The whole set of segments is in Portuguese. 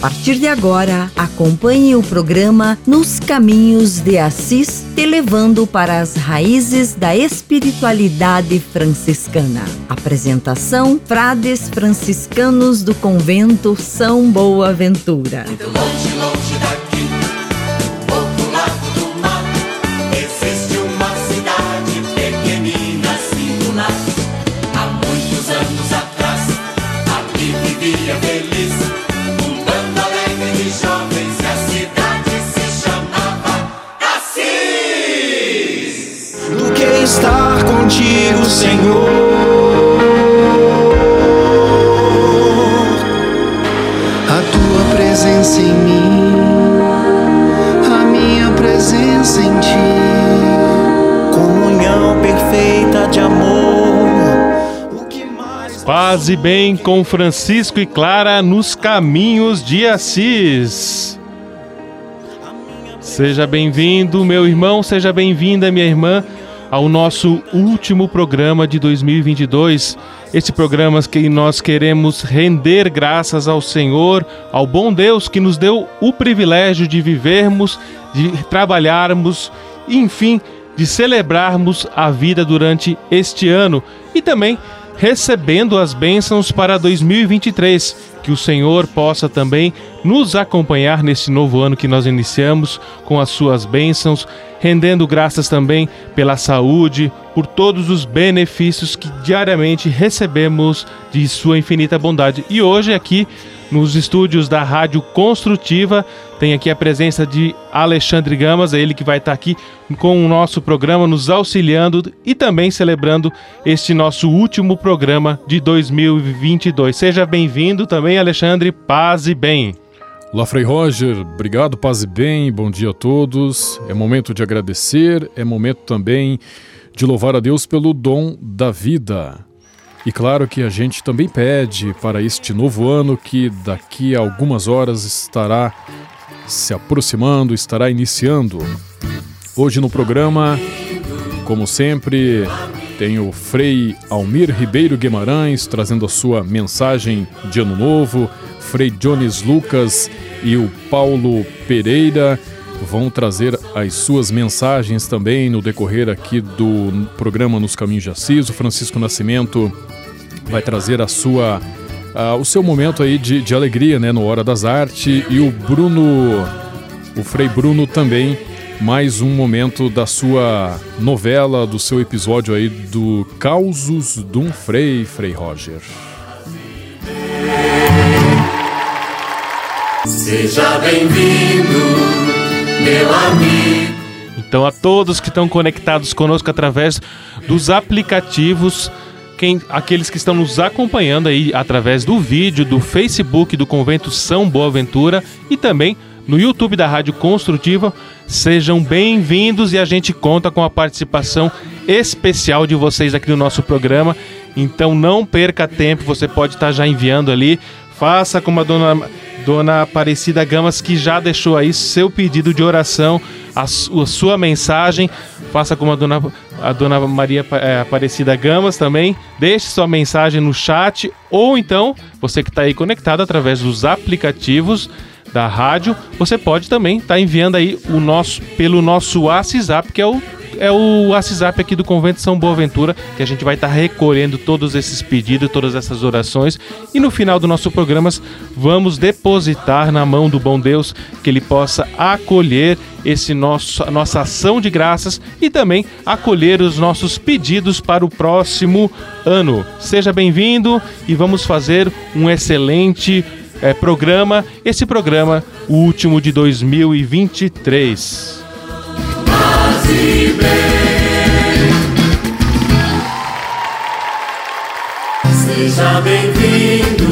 Partir de agora, acompanhe o programa Nos Caminhos de Assis, te levando para as raízes da espiritualidade franciscana. Apresentação: Frades franciscanos do convento São Boaventura. Muito longe, longe daqui, contigo, Senhor. A tua presença em mim, a minha presença em ti, comunhão perfeita de amor. Mais Paz e bem com Francisco e Clara nos caminhos de Assis. Seja bem-vindo, meu irmão, seja bem-vinda, minha irmã, ao nosso último programa de 2022. Esse programa que nós queremos render graças ao Senhor, ao bom Deus que nos deu o privilégio de vivermos, de trabalharmos, enfim, de celebrarmos a vida durante este ano e também recebendo as bênçãos para 2023. Que o Senhor possa também nos acompanhar nesse novo ano que nós iniciamos com as suas bênçãos, rendendo graças também pela saúde, por todos os benefícios que diariamente recebemos de sua infinita bondade. E hoje aqui nos estúdios da Rádio Construtiva. Tem aqui a presença de Alexandre Gamas, é ele que vai estar aqui com o nosso programa, nos auxiliando e também celebrando este nosso último programa de 2022. Seja bem-vindo também, Alexandre, paz e bem. Olá, Frei Roger, obrigado, paz e bem, bom dia a todos. É momento de agradecer, é momento também de louvar a Deus pelo dom da vida. E claro que a gente também pede para este novo ano que daqui a algumas horas estará se aproximando, estará iniciando. Hoje no programa, como sempre, tem o Frei Almir Ribeiro Guimarães trazendo a sua mensagem de Ano Novo, Frei Jones Lucas e o Paulo Pereira vão trazer as suas mensagens também no decorrer aqui do programa Nos Caminhos de Assis. O Francisco Nascimento vai trazer a sua o seu momento aí de, de alegria, né, no Hora das Artes e o Bruno, o Frei Bruno também mais um momento da sua novela, do seu episódio aí do Causos um Frei, Frei Roger. Seja bem-vindo, meu amigo. Então, a todos que estão conectados conosco através dos aplicativos, quem, aqueles que estão nos acompanhando aí através do vídeo, do Facebook do Convento São Boaventura e também no YouTube da Rádio Construtiva, sejam bem-vindos e a gente conta com a participação especial de vocês aqui no nosso programa. Então, não perca tempo, você pode estar já enviando ali. Faça como a dona, dona Aparecida Gamas, que já deixou aí seu pedido de oração, a, su- a sua mensagem. Faça como a dona, a dona Maria eh, Aparecida Gamas também. Deixe sua mensagem no chat. Ou então, você que está aí conectado através dos aplicativos da rádio, você pode também estar enviando aí o nosso pelo nosso WhatsApp, que é o é o WhatsApp aqui do Convento São Boaventura, que a gente vai estar recolhendo todos esses pedidos, todas essas orações e no final do nosso programa vamos depositar na mão do bom Deus que ele possa acolher esse nosso a nossa ação de graças e também acolher os nossos pedidos para o próximo ano. Seja bem-vindo e vamos fazer um excelente é, programa, esse programa, o último de 2023. Seja bem-vindo,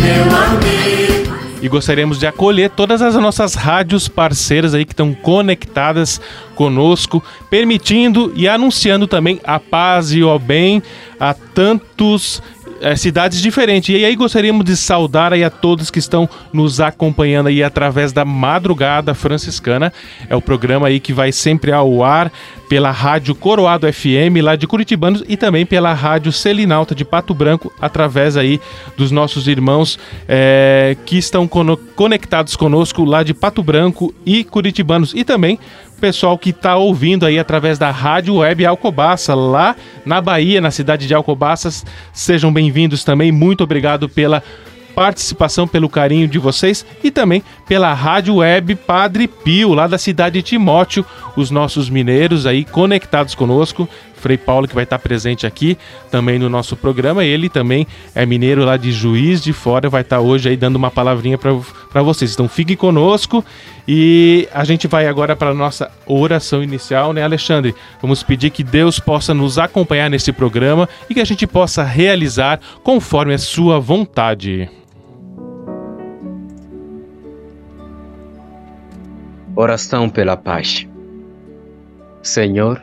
meu amigo. E gostaríamos de acolher todas as nossas rádios parceiras aí que estão conectadas conosco, permitindo e anunciando também a paz e o bem a tantos é, cidades diferentes. E aí gostaríamos de saudar aí a todos que estão nos acompanhando aí através da Madrugada Franciscana. É o programa aí que vai sempre ao ar pela Rádio Coroado FM lá de Curitibanos e também pela Rádio Selinalta de Pato Branco, através aí dos nossos irmãos é, que estão conectados conosco lá de Pato Branco e Curitibanos e também pessoal que está ouvindo aí através da Rádio Web Alcobaça, lá na Bahia, na cidade de Alcobaças. Sejam bem-vindos também. Muito obrigado pela participação, pelo carinho de vocês e também pela Rádio Web Padre Pio, lá da cidade de Timóteo, os nossos mineiros aí conectados conosco. Frei Paulo, que vai estar presente aqui também no nosso programa. Ele também é mineiro lá de Juiz de Fora, vai estar hoje aí dando uma palavrinha para vocês. Então fiquem conosco e a gente vai agora para a nossa oração inicial, né, Alexandre? Vamos pedir que Deus possa nos acompanhar nesse programa e que a gente possa realizar conforme a sua vontade. Oração pela paz. Senhor,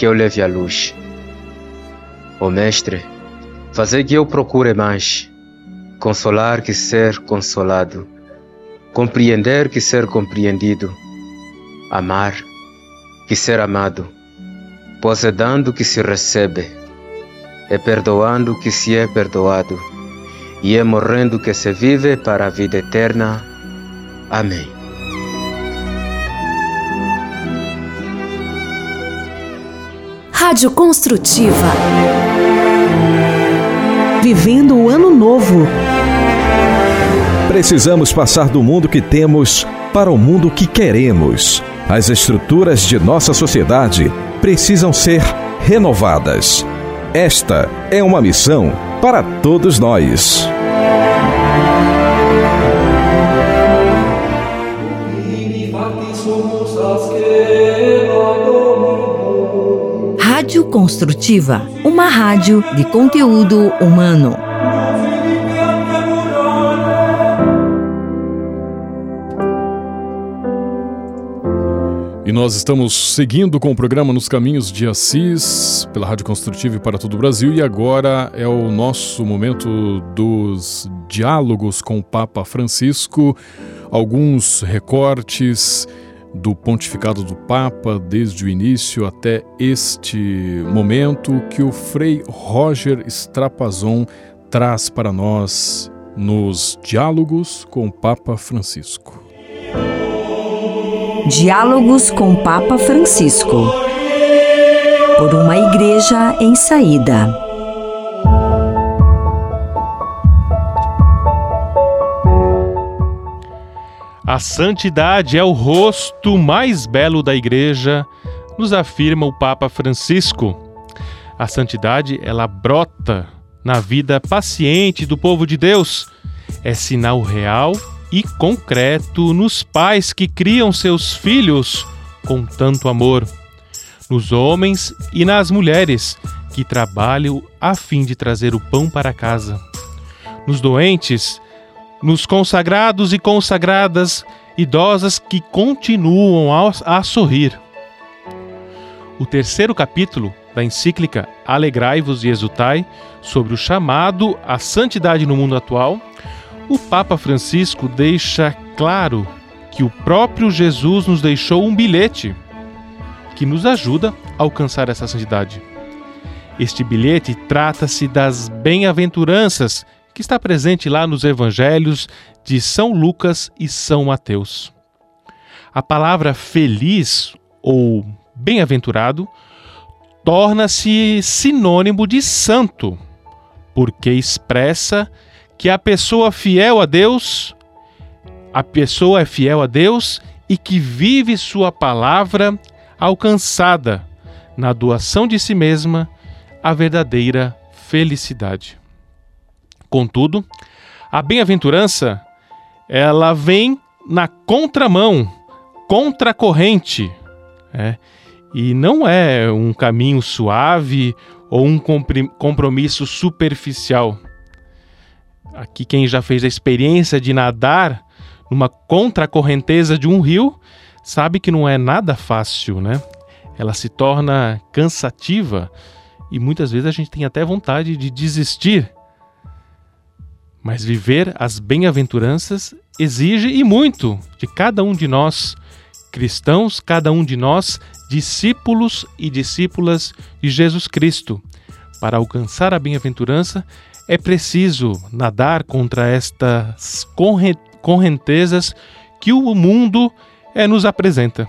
que eu leve a luz. Oh, Mestre, fazer que eu procure mais, consolar que ser consolado, compreender que ser compreendido, amar que ser amado, pois que se recebe, é perdoando que se é perdoado, e é morrendo que se vive para a vida eterna. Amém. Rádio Construtiva. Vivendo o ano novo. Precisamos passar do mundo que temos para o mundo que queremos. As estruturas de nossa sociedade precisam ser renovadas. Esta é uma missão para todos nós. Construtiva, uma rádio de conteúdo humano. E nós estamos seguindo com o programa Nos Caminhos de Assis, pela Rádio Construtiva e para todo o Brasil, e agora é o nosso momento dos diálogos com o Papa Francisco, alguns recortes do pontificado do Papa desde o início até este momento que o Frei Roger Strapazon traz para nós nos diálogos com o Papa Francisco. Diálogos com Papa Francisco por uma igreja em saída. A santidade é o rosto mais belo da igreja, nos afirma o Papa Francisco. A santidade, ela brota na vida paciente do povo de Deus. É sinal real e concreto nos pais que criam seus filhos com tanto amor, nos homens e nas mulheres que trabalham a fim de trazer o pão para casa, nos doentes nos consagrados e consagradas idosas que continuam a, a sorrir. O terceiro capítulo da encíclica Alegrai-vos e Exultai, sobre o chamado à santidade no mundo atual, o Papa Francisco deixa claro que o próprio Jesus nos deixou um bilhete que nos ajuda a alcançar essa santidade. Este bilhete trata-se das bem-aventuranças que está presente lá nos evangelhos de São Lucas e São Mateus. A palavra feliz ou bem-aventurado torna-se sinônimo de santo, porque expressa que a pessoa fiel a Deus, a pessoa é fiel a Deus e que vive sua palavra alcançada na doação de si mesma a verdadeira felicidade. Contudo, a bem-aventurança ela vem na contramão, contracorrente, é, e não é um caminho suave ou um compromisso superficial. Aqui, quem já fez a experiência de nadar numa contracorrenteza de um rio sabe que não é nada fácil, né? Ela se torna cansativa e muitas vezes a gente tem até vontade de desistir. Mas viver as bem-aventuranças exige e muito de cada um de nós, cristãos, cada um de nós, discípulos e discípulas de Jesus Cristo. Para alcançar a bem-aventurança, é preciso nadar contra estas correntezas que o mundo é, nos apresenta.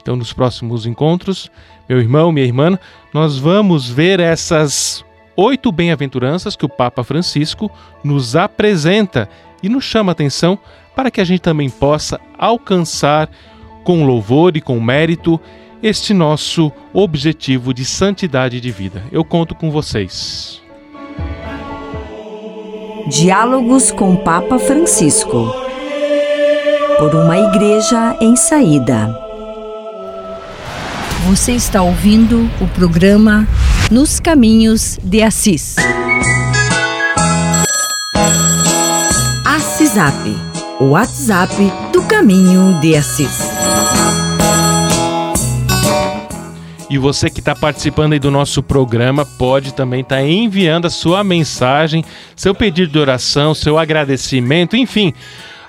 Então, nos próximos encontros, meu irmão, minha irmã, nós vamos ver essas oito bem-aventuranças que o Papa Francisco nos apresenta e nos chama a atenção para que a gente também possa alcançar com louvor e com mérito este nosso objetivo de santidade de vida. Eu conto com vocês. Diálogos com Papa Francisco. Por uma igreja em saída. Você está ouvindo o programa Nos Caminhos de Assis. Assisap, o WhatsApp do Caminho de Assis. E você que está participando aí do nosso programa pode também estar tá enviando a sua mensagem, seu pedido de oração, seu agradecimento, enfim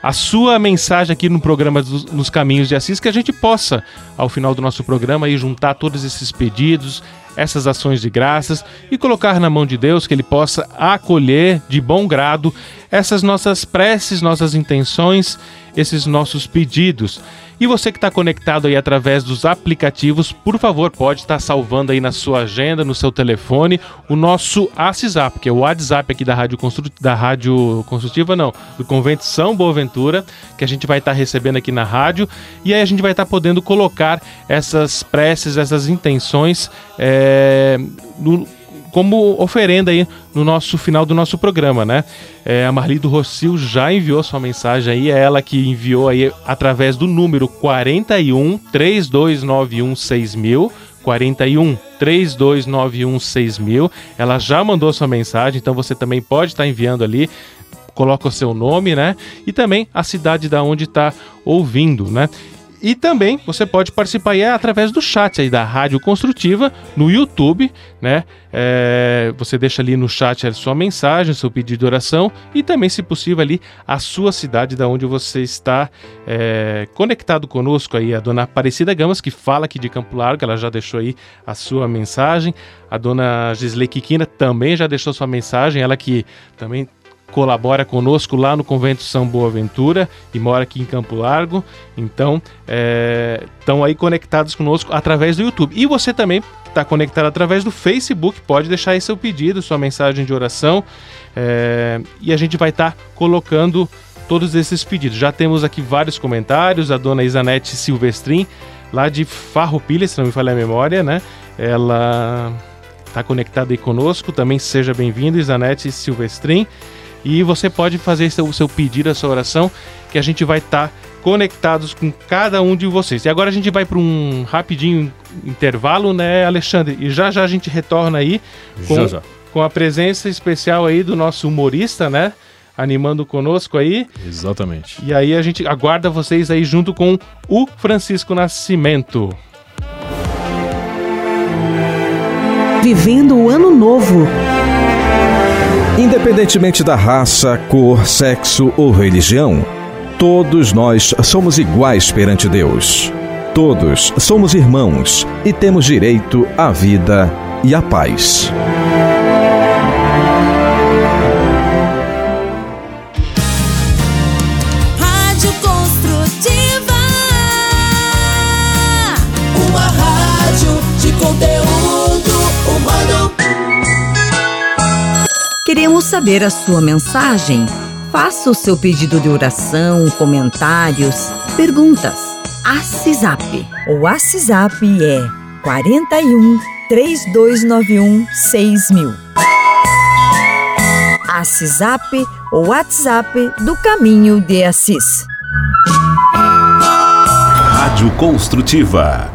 a sua mensagem aqui no programa dos, nos Caminhos de Assis, que a gente possa, ao final do nosso programa, aí, juntar todos esses pedidos, essas ações de graças e colocar na mão de Deus que Ele possa acolher de bom grado essas nossas preces, nossas intenções, esses nossos pedidos. E você que está conectado aí através dos aplicativos, por favor, pode estar tá salvando aí na sua agenda, no seu telefone, o nosso WhatsApp, que é o WhatsApp aqui da Rádio, Constru... da Rádio Construtiva, não, do Convento São Boaventura, que a gente vai estar tá recebendo aqui na rádio, e aí a gente vai estar tá podendo colocar essas preces, essas intenções é, no como oferenda aí no nosso final do nosso programa, né? É, a Marli do Rocio já enviou sua mensagem aí, é ela que enviou aí através do número 41 3291 6000. 41 3291 6000. Ela já mandou sua mensagem, então você também pode estar enviando ali coloca o seu nome, né? E também a cidade da onde está ouvindo, né? E também você pode participar aí através do chat aí da Rádio Construtiva no YouTube, né? É, você deixa ali no chat a sua mensagem, seu pedido de oração e também, se possível, ali a sua cidade da onde você está é, conectado conosco aí. A dona Aparecida Gamas, que fala aqui de Campo Largo, ela já deixou aí a sua mensagem. A dona Gisley Kikina também já deixou sua mensagem, ela que também colabora conosco lá no Convento São Boaventura e mora aqui em Campo Largo. Então, estão é, aí conectados conosco através do YouTube. E você também está conectado através do Facebook, pode deixar aí seu pedido, sua mensagem de oração. É, e a gente vai estar tá colocando todos esses pedidos. Já temos aqui vários comentários. A dona Isanete Silvestrin, lá de Farroupilha, se não me falha a memória, né? Ela está conectada aí conosco. Também seja bem-vindo, Isanete Silvestrin. E você pode fazer o seu pedido, a sua oração, que a gente vai estar tá conectados com cada um de vocês. E agora a gente vai para um rapidinho intervalo, né, Alexandre? E já já a gente retorna aí com, já, já. com a presença especial aí do nosso humorista, né? Animando conosco aí. Exatamente. E aí a gente aguarda vocês aí junto com o Francisco Nascimento. Vivendo o ano novo. Independentemente da raça, cor, sexo ou religião, todos nós somos iguais perante Deus. Todos somos irmãos e temos direito à vida e à paz. Queremos saber a sua mensagem. Faça o seu pedido de oração, comentários, perguntas. Assisap. O WhatsApp é 41 3291 6000. ACISAP ou WhatsApp do Caminho de Assis. Rádio Construtiva.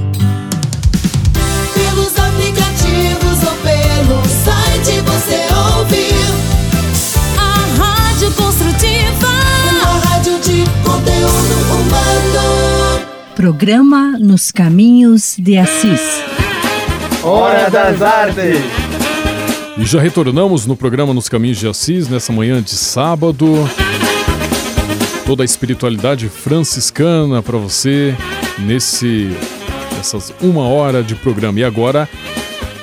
Construtiva. Uma rádio de conteúdo humano. Programa Nos Caminhos de Assis. Hora das Artes. E já retornamos no programa Nos Caminhos de Assis, nessa manhã de sábado. Toda a espiritualidade franciscana para você nesse essas uma hora de programa. E agora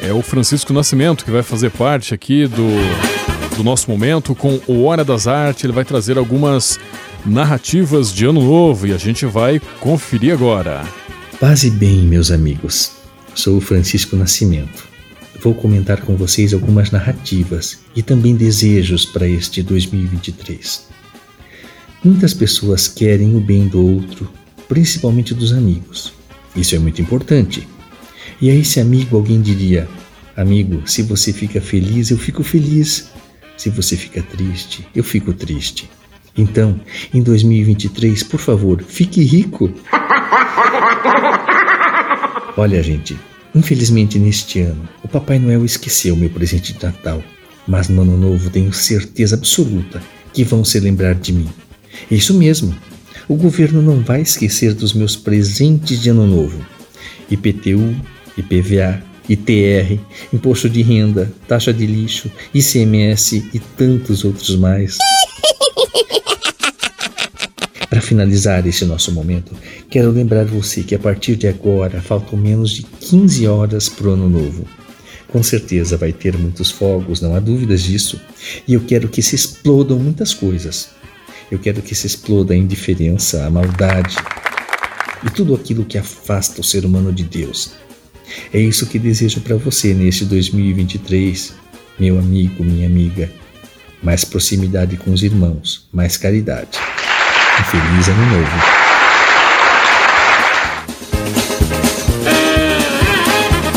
é o Francisco Nascimento que vai fazer parte aqui do, do nosso momento com o Hora das Artes. Ele vai trazer algumas narrativas de Ano Novo e a gente vai conferir agora. Paz e bem, meus amigos. Sou o Francisco Nascimento. Vou comentar com vocês algumas narrativas e também desejos para este 2023. Muitas pessoas querem o bem do outro, principalmente dos amigos. Isso é muito importante. E a esse amigo alguém diria: Amigo, se você fica feliz, eu fico feliz. Se você fica triste, eu fico triste. Então, em 2023, por favor, fique rico. Olha, gente, infelizmente neste ano, o Papai Noel esqueceu meu presente de Natal, mas no ano novo tenho certeza absoluta que vão se lembrar de mim. Isso mesmo, o governo não vai esquecer dos meus presentes de ano novo. IPTU, IPVA, ITR, Imposto de Renda, Taxa de Lixo, ICMS e tantos outros mais. Para finalizar este nosso momento, quero lembrar você que a partir de agora faltam menos de 15 horas para o ano novo. Com certeza vai ter muitos fogos, não há dúvidas disso. E eu quero que se explodam muitas coisas. Eu quero que se exploda a indiferença, a maldade e tudo aquilo que afasta o ser humano de Deus. É isso que desejo para você neste 2023, meu amigo, minha amiga. Mais proximidade com os irmãos, mais caridade. Um feliz ano novo.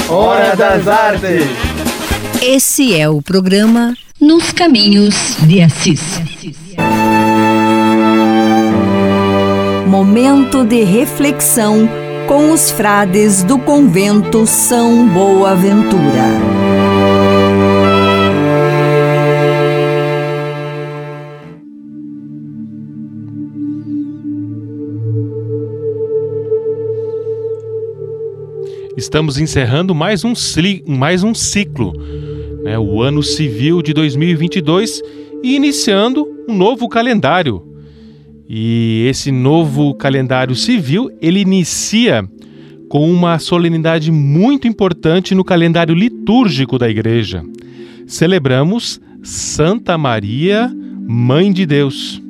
Hora das Artes. Esse é o programa Nos Caminhos de Assis. Momento de reflexão com os frades do convento São Boaventura. Estamos encerrando mais um, mais um ciclo, né, o ano civil de 2022, e iniciando um novo calendário. E esse novo calendário civil, ele inicia com uma solenidade muito importante no calendário litúrgico da igreja. Celebramos Santa Maria, Mãe de Deus.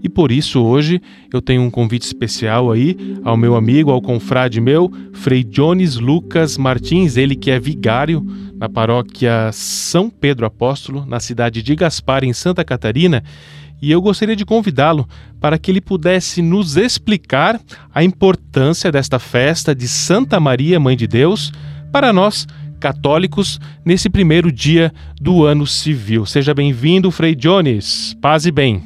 E por isso hoje eu tenho um convite especial aí ao meu amigo, ao confrade meu, Frei Jones Lucas Martins, ele que é vigário na paróquia São Pedro Apóstolo, na cidade de Gaspar, em Santa Catarina, e eu gostaria de convidá-lo para que ele pudesse nos explicar a importância desta festa de Santa Maria, Mãe de Deus, para nós católicos nesse primeiro dia do ano civil. Seja bem-vindo, Frei Jones. Paz e bem.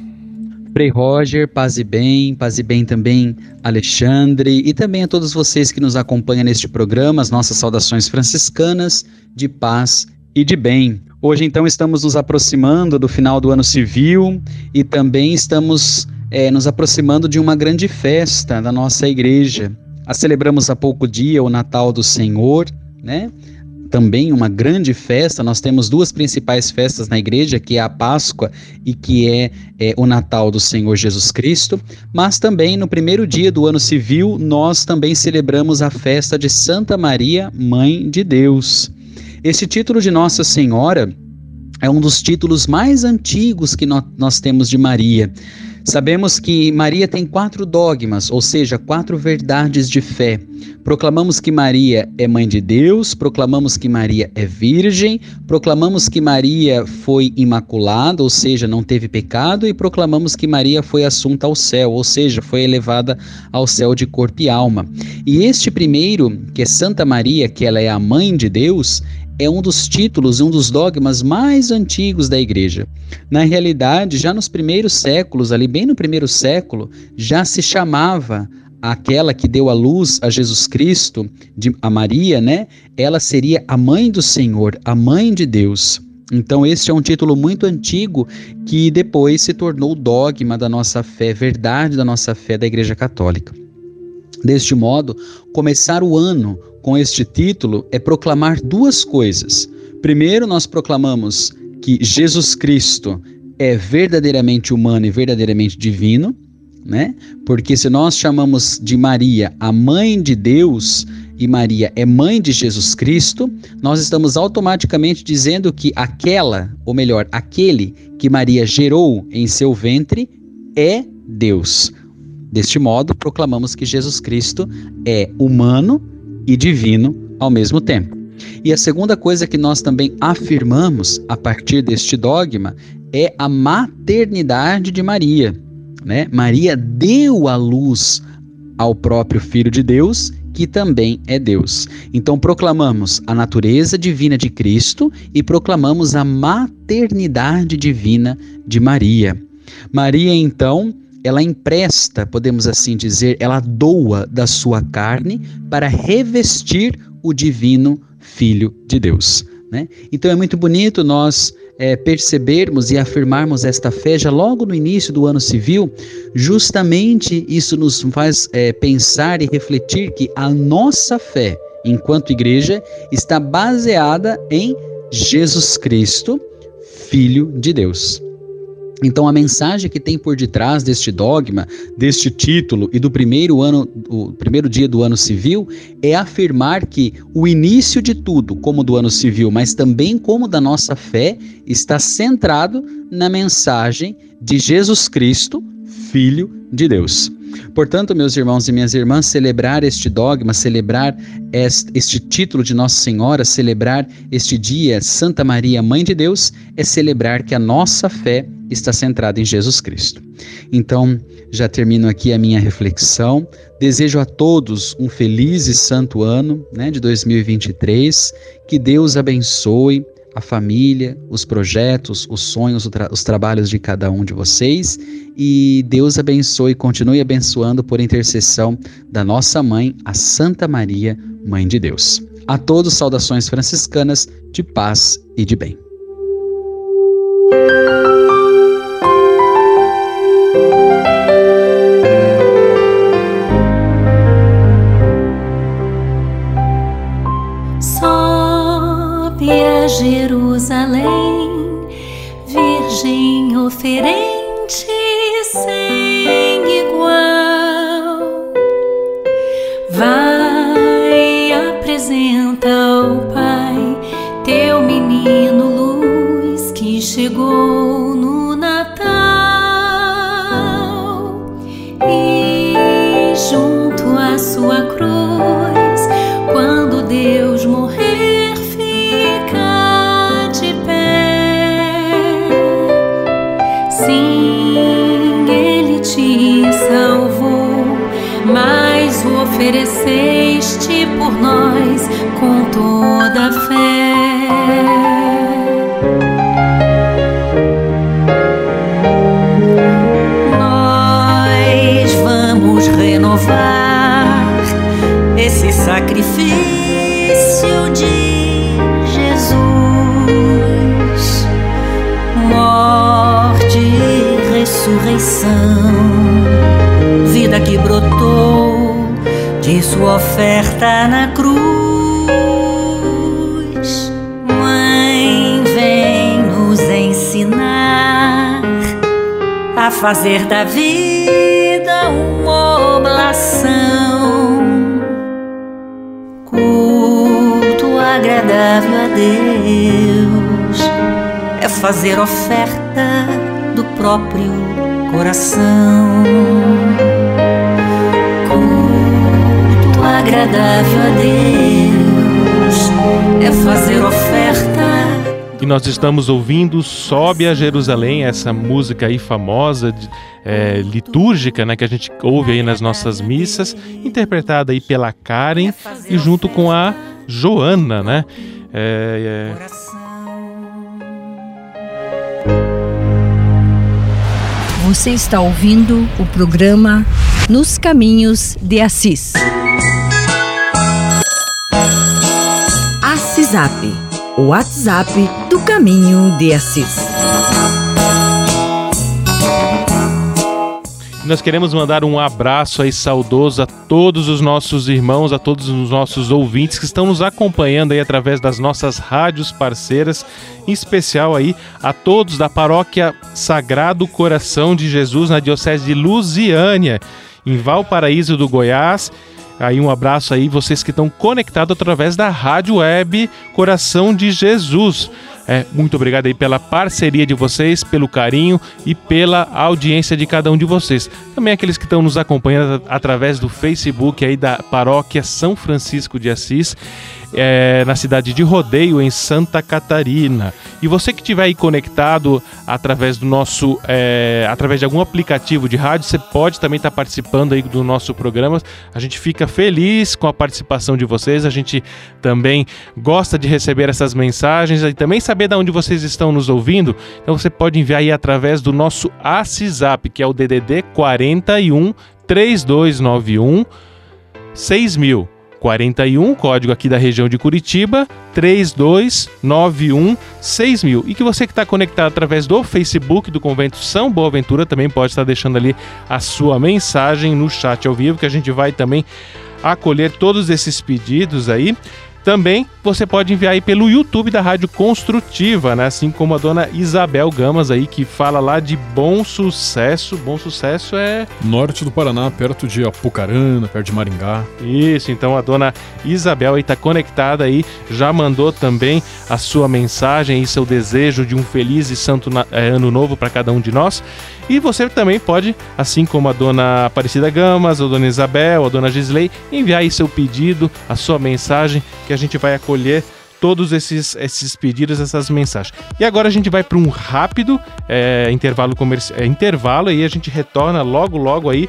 Frei Roger, paz e bem, paz e bem também Alexandre e também a todos vocês que nos acompanham neste programa, as nossas saudações franciscanas de paz e de bem. Hoje, então, estamos nos aproximando do final do ano civil e também estamos é, nos aproximando de uma grande festa da nossa igreja. A celebramos há pouco dia o Natal do Senhor, né? Também uma grande festa. Nós temos duas principais festas na igreja, que é a Páscoa e que é, é o Natal do Senhor Jesus Cristo. Mas também no primeiro dia do ano civil, nós também celebramos a festa de Santa Maria, Mãe de Deus. Esse título de Nossa Senhora é um dos títulos mais antigos que nós temos de Maria. Sabemos que Maria tem quatro dogmas, ou seja, quatro verdades de fé. Proclamamos que Maria é mãe de Deus, proclamamos que Maria é virgem, proclamamos que Maria foi imaculada, ou seja, não teve pecado, e proclamamos que Maria foi assunta ao céu, ou seja, foi elevada ao céu de corpo e alma. E este primeiro, que é Santa Maria, que ela é a mãe de Deus, é um dos títulos, um dos dogmas mais antigos da igreja. Na realidade, já nos primeiros séculos, ali bem no primeiro século, já se chamava aquela que deu a luz a Jesus Cristo, de, a Maria, né? Ela seria a mãe do Senhor, a mãe de Deus. Então, este é um título muito antigo que depois se tornou dogma da nossa fé, verdade da nossa fé da Igreja Católica. Deste modo, começar o ano com este título é proclamar duas coisas. Primeiro, nós proclamamos que Jesus Cristo é verdadeiramente humano e verdadeiramente divino, né? Porque se nós chamamos de Maria a mãe de Deus e Maria é mãe de Jesus Cristo, nós estamos automaticamente dizendo que aquela, ou melhor, aquele que Maria gerou em seu ventre é Deus. Deste modo, proclamamos que Jesus Cristo é humano e divino ao mesmo tempo. E a segunda coisa que nós também afirmamos a partir deste dogma é a maternidade de Maria. Né? Maria deu a luz ao próprio Filho de Deus, que também é Deus. Então proclamamos a natureza divina de Cristo e proclamamos a maternidade divina de Maria. Maria, então, ela empresta, podemos assim dizer, ela doa da sua carne para revestir o divino Filho de Deus. Né? Então é muito bonito nós é, percebermos e afirmarmos esta fé já logo no início do ano civil, justamente isso nos faz é, pensar e refletir que a nossa fé, enquanto igreja, está baseada em Jesus Cristo, Filho de Deus. Então a mensagem que tem por detrás deste dogma, deste título e do primeiro ano, o primeiro dia do ano civil é afirmar que o início de tudo, como do ano civil, mas também como da nossa fé, está centrado na mensagem de Jesus Cristo, filho de Deus. Portanto, meus irmãos e minhas irmãs, celebrar este dogma, celebrar este, título de Nossa Senhora, celebrar este dia Santa Maria, Mãe de Deus, é celebrar que a nossa fé está centrada em Jesus Cristo. Então, já termino aqui a minha reflexão. Desejo a todos um feliz e santo ano né, de 2023. Que Deus abençoe a família, os projetos, os sonhos, os trabalhos de cada um de vocês. E Deus abençoe e continue abençoando por intercessão da nossa mãe, a Santa Maria, Mãe de Deus. A todos, saudações franciscanas de paz e de bem. Ressurreição, vida que brotou de sua oferta na cruz. Mãe, vem nos ensinar a fazer da vida uma oblação, culto agradável a Deus, é fazer oferta do próprio coração. Culto agradável a Deus, é fazer oferta E nós estamos ouvindo Sobe a Jerusalém, essa música aí famosa, é, litúrgica, né, que a gente ouve aí nas nossas missas, interpretada aí pela Karen e junto com a Joana, né? É, é, Você está ouvindo o programa Nos Caminhos de Assis. Assisap, o WhatsApp do Caminho de Assis. Nós queremos mandar um abraço aí saudoso a todos os nossos irmãos, a todos os nossos ouvintes que estão nos acompanhando aí através das nossas rádios parceiras, em especial aí a todos da paróquia Sagrado Coração de Jesus na Diocese de Lusiânia, em Valparaíso do Goiás. Aí um abraço aí vocês que estão conectados através da rádio web Coração de Jesus. É, muito obrigado aí pela parceria de vocês, pelo carinho e pela audiência de cada um de vocês. Também aqueles que estão nos acompanhando através do Facebook aí da Paróquia São Francisco de Assis, é, na cidade de Rodeio, em Santa Catarina. E você que estiver aí conectado através do nosso, é, através de algum aplicativo de rádio, você pode também estar participando aí do nosso programa. A gente fica feliz com a participação de vocês. A gente também gosta de receber essas mensagens e também saber de onde vocês estão nos ouvindo. Então você pode enviar aí através do nosso ACISAP, que é o DDD 41 3291 6000. 41, código aqui da região de Curitiba, 3291 6000. E que você que está conectado através do Facebook do Convento São Boaventura também pode estar deixando ali a sua mensagem no chat ao vivo, que a gente vai também acolher todos esses pedidos aí. Também você pode enviar aí pelo YouTube da Rádio Construtiva, né? Assim como a dona Isabel Gamas aí, que fala lá de bom sucesso. Bom sucesso é Norte do Paraná, perto de Apucarana, perto de Maringá. Isso, então a dona Isabel aí tá conectada aí, já mandou também a sua mensagem e seu desejo de um feliz e santo eh, ano novo para cada um de nós. E você também pode, assim como a dona Aparecida Gamas, a dona Isabel, a dona Gisley, enviar aí seu pedido, a sua mensagem, que a gente vai acolher todos esses, esses pedidos, essas mensagens. E agora a gente vai para um rápido eh, intervalo comercial, intervalo e a gente retorna logo, logo aí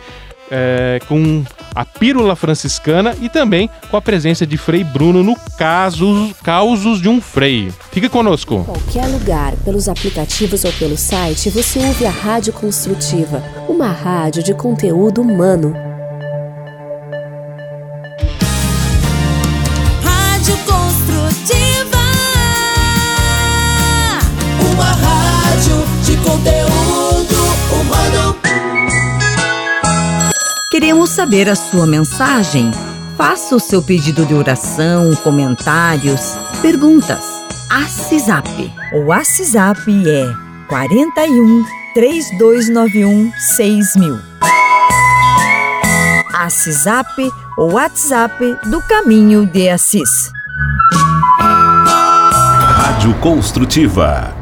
é, com a Pílula Franciscana e também com a presença de Frei Bruno no caso Causos de um Frei. Fica conosco. qualquer lugar, pelos aplicativos ou pelo site, você ouve a Rádio Construtiva, uma rádio de conteúdo humano. Saber a sua mensagem. Faça o seu pedido de oração, comentários, perguntas. Assisap. O Assisap é 41 3291 6000. Assisap, o WhatsApp do Caminho de Assis. Rádio Construtiva.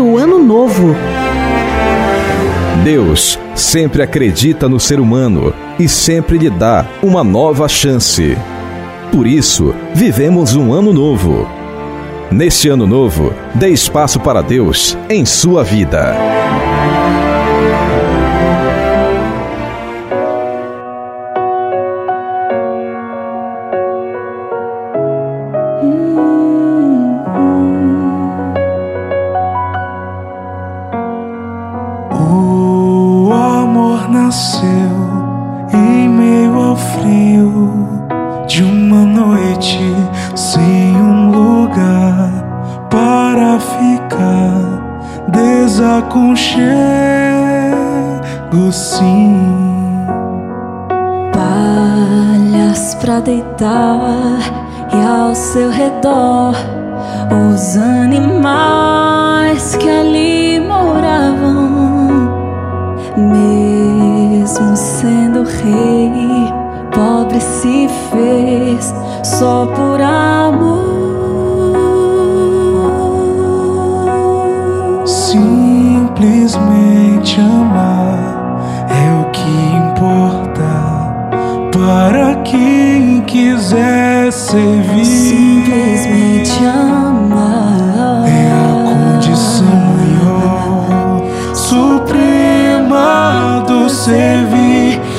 O ano novo. Deus sempre acredita no ser humano e sempre lhe dá uma nova chance. Por isso, vivemos um ano novo. Neste ano novo, dê espaço para Deus em sua vida.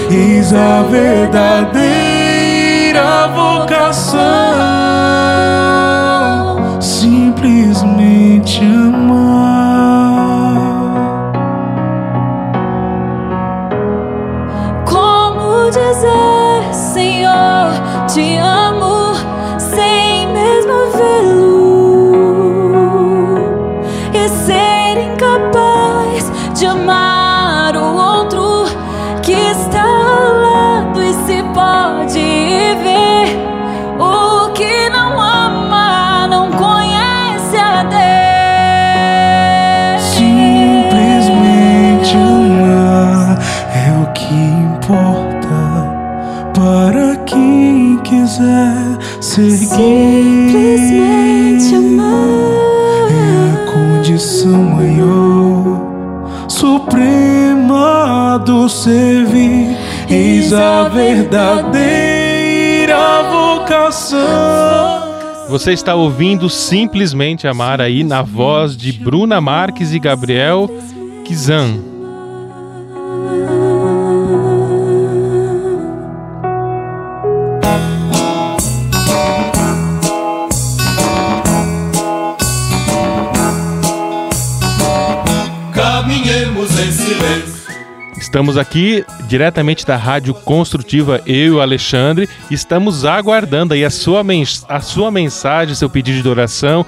Eis a verdadeira vocação. Do servir. Eis a verdadeira vocação. Você está ouvindo Simplesmente Amar aí na voz de Bruna Marques e Gabriel Kizan. Estamos aqui diretamente da Rádio Construtiva, eu e o Alexandre. Estamos aguardando aí a sua, a sua mensagem, seu pedido de oração,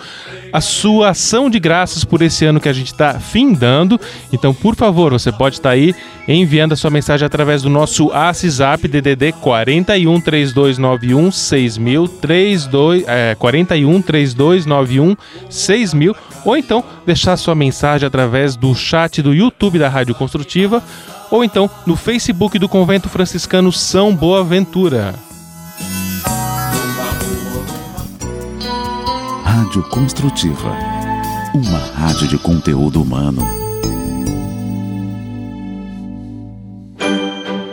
a sua ação de graças por esse ano que a gente está findando. Então, por favor, você pode estar aí enviando a sua mensagem através do nosso WhatsApp DDD 41 3291 6000 32 é, 41 3291 6000 ou então deixar sua mensagem através do chat do YouTube da Rádio Construtiva ou então no Facebook do Convento Franciscano São Boaventura. Rádio Construtiva. Uma rádio de conteúdo humano.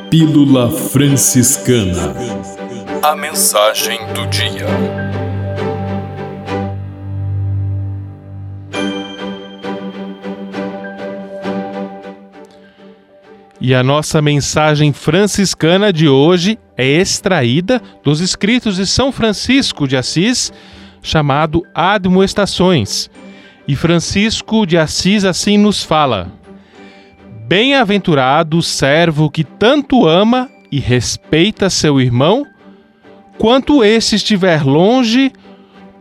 Pílula Franciscana. A mensagem do dia. E a nossa mensagem franciscana de hoje é extraída dos escritos de São Francisco de Assis, chamado Admoestações. E Francisco de Assis assim nos fala: Bem-aventurado o servo que tanto ama e respeita seu irmão, quanto esse estiver longe,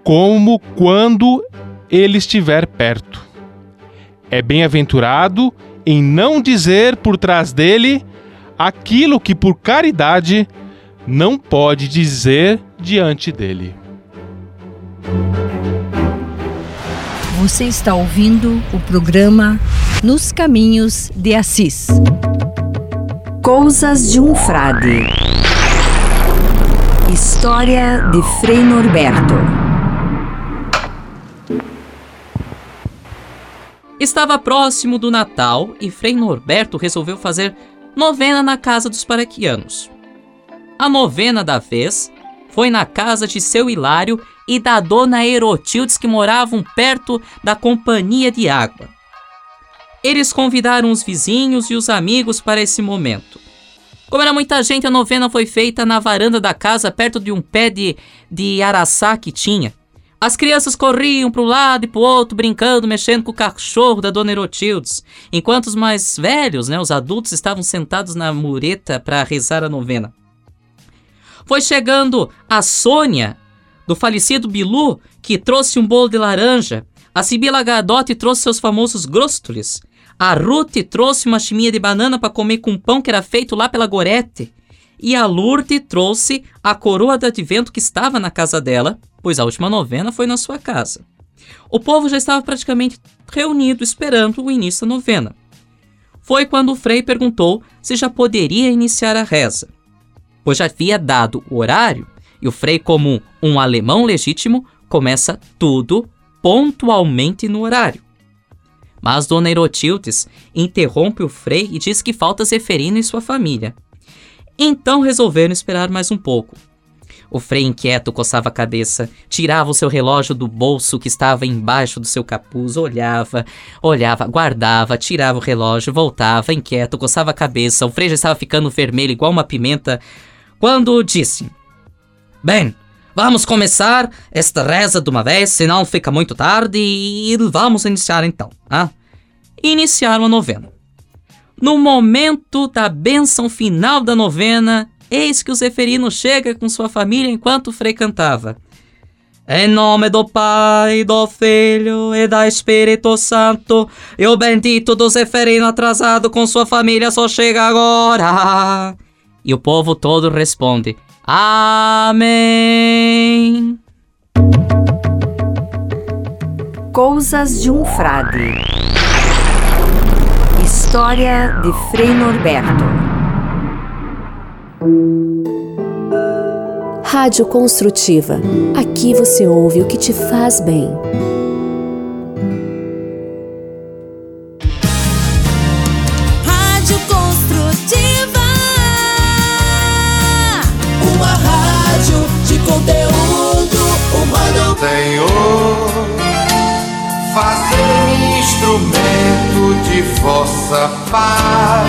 como quando ele estiver perto. É bem-aventurado em não dizer por trás dele aquilo que por caridade não pode dizer diante dele. Você está ouvindo o programa Nos Caminhos de Assis. Coisas de um Frade. História de Frei Norberto. Estava próximo do Natal e Frei Norberto resolveu fazer novena na casa dos paraquianos. A novena da vez foi na casa de seu Hilário e da dona Erotildes que moravam perto da companhia de água. Eles convidaram os vizinhos e os amigos para esse momento. Como era muita gente, a novena foi feita na varanda da casa, perto de um pé de, de araçá que tinha. As crianças corriam para um lado e para o outro, brincando, mexendo com o cachorro da dona Erotildes, enquanto os mais velhos, né, os adultos, estavam sentados na mureta para rezar a novena. Foi chegando a Sônia, do falecido Bilu, que trouxe um bolo de laranja. A Sibila Gadotti trouxe seus famosos grostos. A Ruth trouxe uma chiminha de banana para comer com pão que era feito lá pela Gorete. E a Lourdes trouxe a coroa de advento que estava na casa dela, pois a última novena foi na sua casa. O povo já estava praticamente reunido esperando o início da novena. Foi quando o Frei perguntou se já poderia iniciar a reza, pois já havia dado o horário e o Frei, como um alemão legítimo, começa tudo pontualmente no horário. Mas Dona Erotildes interrompe o Frei e diz que falta Zeferino e sua família. Então resolveram esperar mais um pouco. O Frei inquieto coçava a cabeça, tirava o seu relógio do bolso que estava embaixo do seu capuz, olhava, olhava, guardava, tirava o relógio, voltava, inquieto, coçava a cabeça. O Frei já estava ficando vermelho igual uma pimenta quando disse: Bem, vamos começar esta reza de uma vez, senão fica muito tarde e vamos iniciar então. Ah? Iniciaram a novena. No momento da bênção final da novena, eis que o Zeferino chega com sua família enquanto o Frei cantava. Em nome do Pai, do Filho e da Espírito Santo, e o bendito do Zeferino atrasado com sua família só chega agora. E o povo todo responde: Amém. Coisas de um Frade. História de Frei Norberto. Rádio Construtiva. Aqui você ouve o que te faz bem. Vossa paz.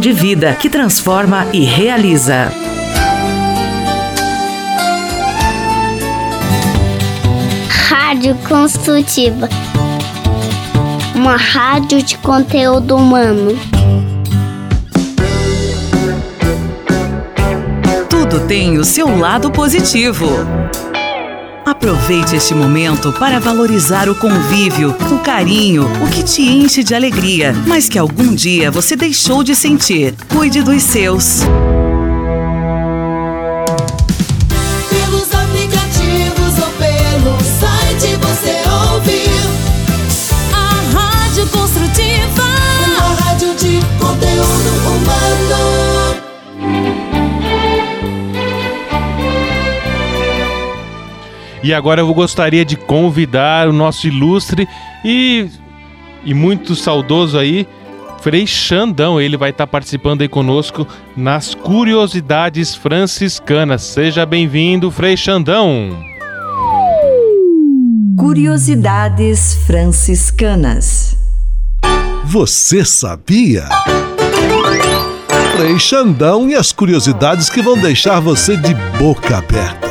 de vida que transforma e realiza. Rádio Construtiva. Uma rádio de conteúdo humano. Tudo tem o seu lado positivo. Aproveite este momento para valorizar o convívio, o carinho, o que te enche de alegria, mas que algum dia você deixou de sentir. Cuide dos seus. E agora eu gostaria de convidar o nosso ilustre e, e muito saudoso aí, Frei Xandão. Ele vai estar participando aí conosco nas Curiosidades Franciscanas. Seja bem-vindo, Frei Xandão. Curiosidades Franciscanas. Você sabia? Frei Xandão e as curiosidades que vão deixar você de boca aberta.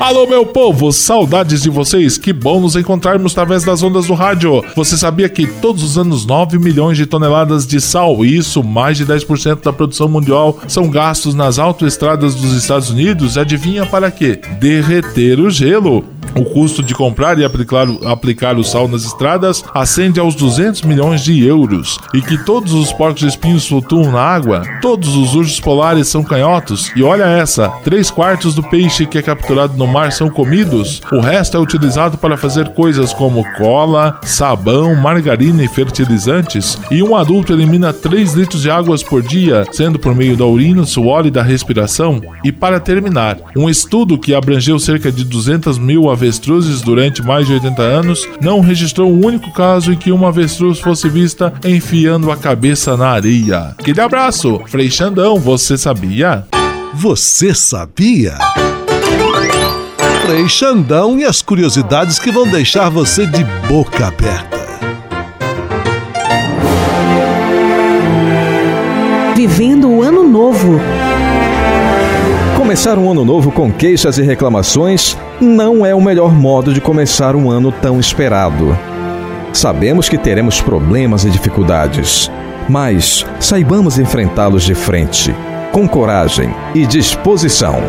Alô, meu povo, saudades de vocês. Que bom nos encontrarmos através das ondas do rádio. Você sabia que todos os anos 9 milhões de toneladas de sal, isso mais de 10% da produção mundial, são gastos nas autoestradas dos Estados Unidos? Adivinha para quê? Derreter o gelo. O custo de comprar e aplicar, aplicar o sal nas estradas ascende aos 200 milhões de euros. E que todos os porcos espinhos flutuam na água? Todos os ursos polares são canhotos? E olha essa: 3 quartos do peixe que é capturado no mar são comidos? O resto é utilizado para fazer coisas como cola, sabão, margarina e fertilizantes? E um adulto elimina 3 litros de águas por dia, sendo por meio da urina, suor e da respiração? E para terminar, um estudo que abrangeu cerca de 200 mil avestruzes durante mais de 80 anos não registrou um único caso em que uma avestruz fosse vista enfiando a cabeça na areia. Aquele abraço, Frei Xandão, você sabia? Você sabia? Frei Xandão e as curiosidades que vão deixar você de boca aberta. Vivendo o ano novo. Começar um ano novo com queixas e reclamações não é o melhor modo de começar um ano tão esperado. Sabemos que teremos problemas e dificuldades, mas saibamos enfrentá-los de frente, com coragem e disposição.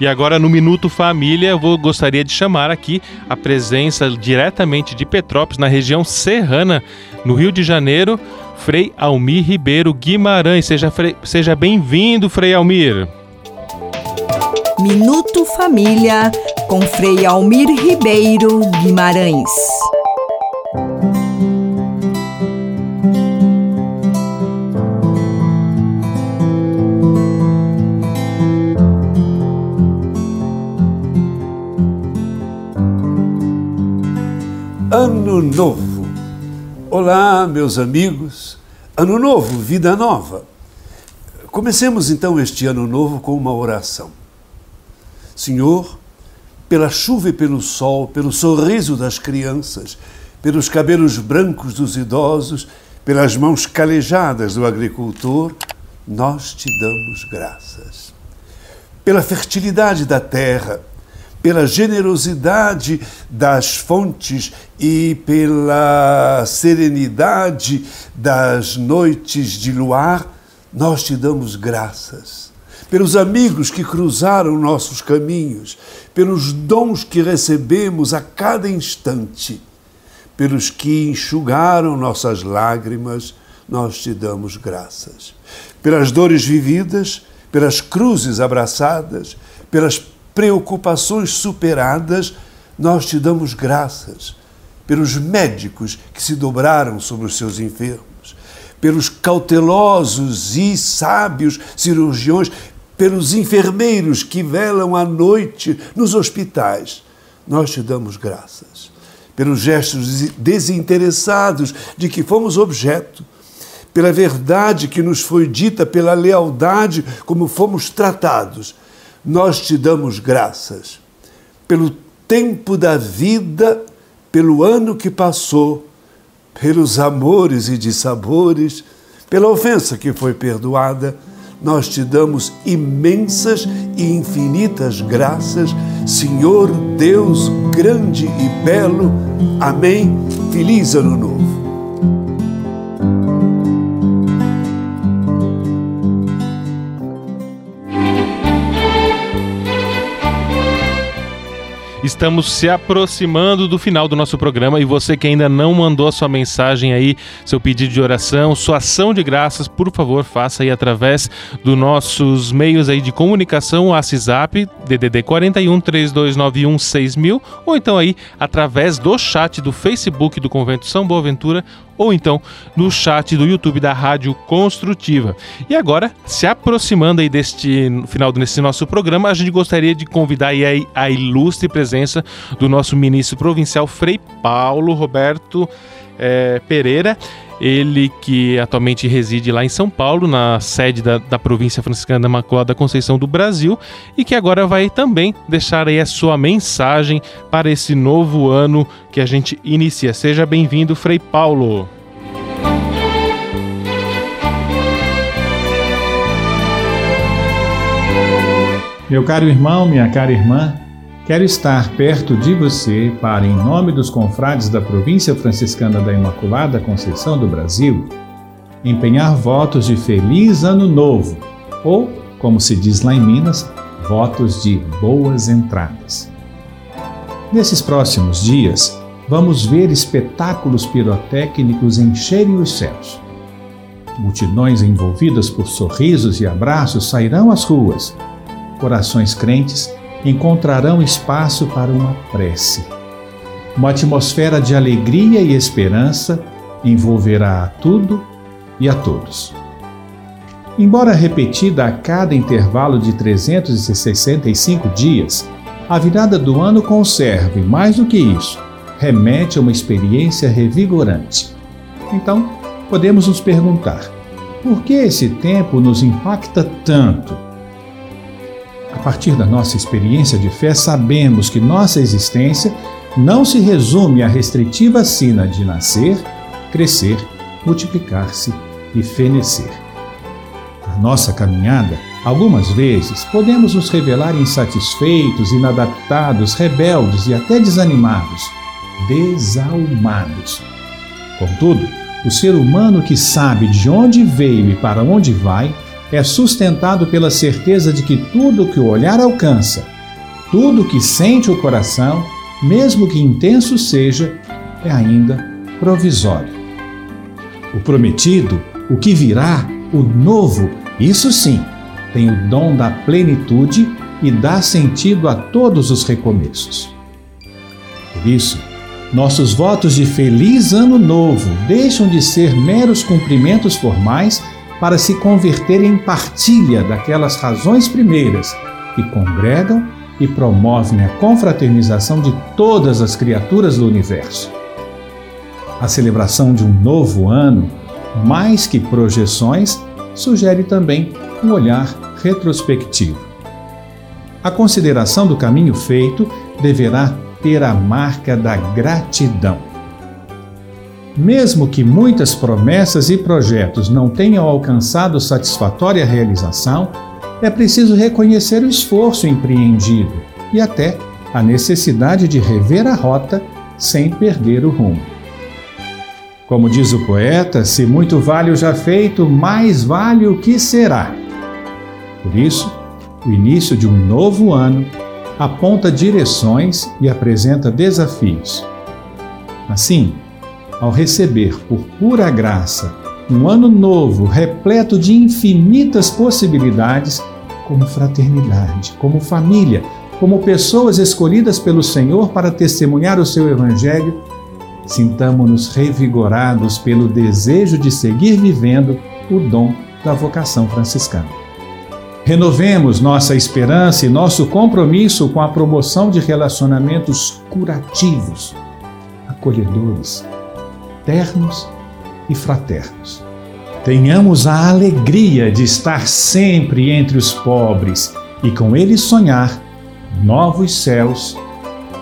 E agora no Minuto Família eu vou, gostaria de chamar aqui a presença diretamente de Petrópolis, na região serrana, no Rio de Janeiro, Frei Almir Ribeiro Guimarães. Seja, seja bem-vindo, Frei Almir. Minuto Família com Frei Almir Ribeiro Guimarães. Ano Novo. Olá, meus amigos. Ano Novo, vida nova. Comecemos então este ano novo com uma oração. Senhor, pela chuva e pelo sol, pelo sorriso das crianças, pelos cabelos brancos dos idosos, pelas mãos calejadas do agricultor, nós te damos graças. Pela fertilidade da terra, pela generosidade das fontes e pela serenidade das noites de luar, nós te damos graças. Pelos amigos que cruzaram nossos caminhos, pelos dons que recebemos a cada instante, pelos que enxugaram nossas lágrimas, nós te damos graças. Pelas dores vividas, pelas cruzes abraçadas, pelas preocupações superadas, nós te damos graças. Pelos médicos que se dobraram sobre os seus enfermos, pelos cautelosos e sábios cirurgiões, pelos enfermeiros que velam à noite nos hospitais, nós te damos graças. Pelos gestos desinteressados de que fomos objeto, pela verdade que nos foi dita, pela lealdade como fomos tratados, nós te damos graças. Pelo tempo da vida, pelo ano que passou, pelos amores e dissabores, pela ofensa que foi perdoada, nós te damos imensas e infinitas graças, Senhor Deus grande e belo. Amém. Feliz Ano Novo. Estamos se aproximando do final do nosso programa e você que ainda não mandou a sua mensagem aí, seu pedido de oração, sua ação de graças, por favor, faça aí através dos nossos meios aí de comunicação, o WhatsApp, DDD 41 3291 6000, ou então aí através do chat do Facebook do Convento São Boaventura ou então no chat do YouTube da Rádio Construtiva. E agora, se aproximando aí deste final desse nosso programa, a gente gostaria de convidar aí a, ilustre presença do nosso ministro provincial Frei Paulo Roberto eh, Pereira. Ele que atualmente reside lá em São Paulo, na sede da, da província franciscana da Imaculada Conceição do Brasil, e que agora vai também deixar aí a sua mensagem para esse novo ano que a gente inicia. Seja bem-vindo, Frei Paulo. Meu caro irmão, minha cara irmã, quero estar perto de você para, em nome dos confrades da província franciscana da Imaculada Conceição do Brasil, empenhar votos de feliz ano novo, ou, como se diz lá em Minas, votos de boas entradas. Nesses próximos dias, vamos ver espetáculos pirotécnicos encherem os céus. Multidões envolvidas por sorrisos e abraços sairão às ruas corações crentes encontrarão espaço para uma prece. Uma atmosfera de alegria e esperança envolverá a tudo e a todos. Embora repetida a cada intervalo de 365 dias, a virada do ano conserva, mais do que isso, remete a uma experiência revigorante. Então, podemos nos perguntar: por que esse tempo nos impacta tanto? A partir da nossa experiência de fé, sabemos que nossa existência não se resume à restritiva sina de nascer, crescer, multiplicar-se e fenecer. Na nossa caminhada, algumas vezes podemos nos revelar insatisfeitos, inadaptados, rebeldes e até desanimados, desalmados. Contudo, o ser humano que sabe de onde veio e para onde vai, é sustentado pela certeza de que tudo que o olhar alcança, tudo que sente o coração, mesmo que intenso seja, é ainda provisório. O prometido, o que virá, o novo, isso sim, tem o dom da plenitude e dá sentido a todos os recomeços. Por isso, nossos votos de feliz ano novo deixam de ser meros cumprimentos formais para se converter em partilha daquelas razões primeiras que congregam e promovem a confraternização de todas as criaturas do universo. A celebração de um novo ano, mais que projeções, sugere também um olhar retrospectivo. A consideração do caminho feito deverá ter a marca da gratidão. Mesmo que muitas promessas e projetos não tenham alcançado satisfatória realização, é preciso reconhecer o esforço empreendido e até a necessidade de rever a rota sem perder o rumo. Como diz o poeta, se muito vale o já feito, mais vale o que será. Por isso, o início de um novo ano aponta direções e apresenta desafios. Assim, ao receber por pura graça um ano novo repleto de infinitas possibilidades, como fraternidade, como família, como pessoas escolhidas pelo Senhor para testemunhar o seu Evangelho, sintamo-nos revigorados pelo desejo de seguir vivendo o dom da vocação franciscana. Renovemos nossa esperança e nosso compromisso com a promoção de relacionamentos curativos, acolhedores, ternos e fraternos. Tenhamos a alegria de estar sempre entre os pobres e com eles sonhar novos céus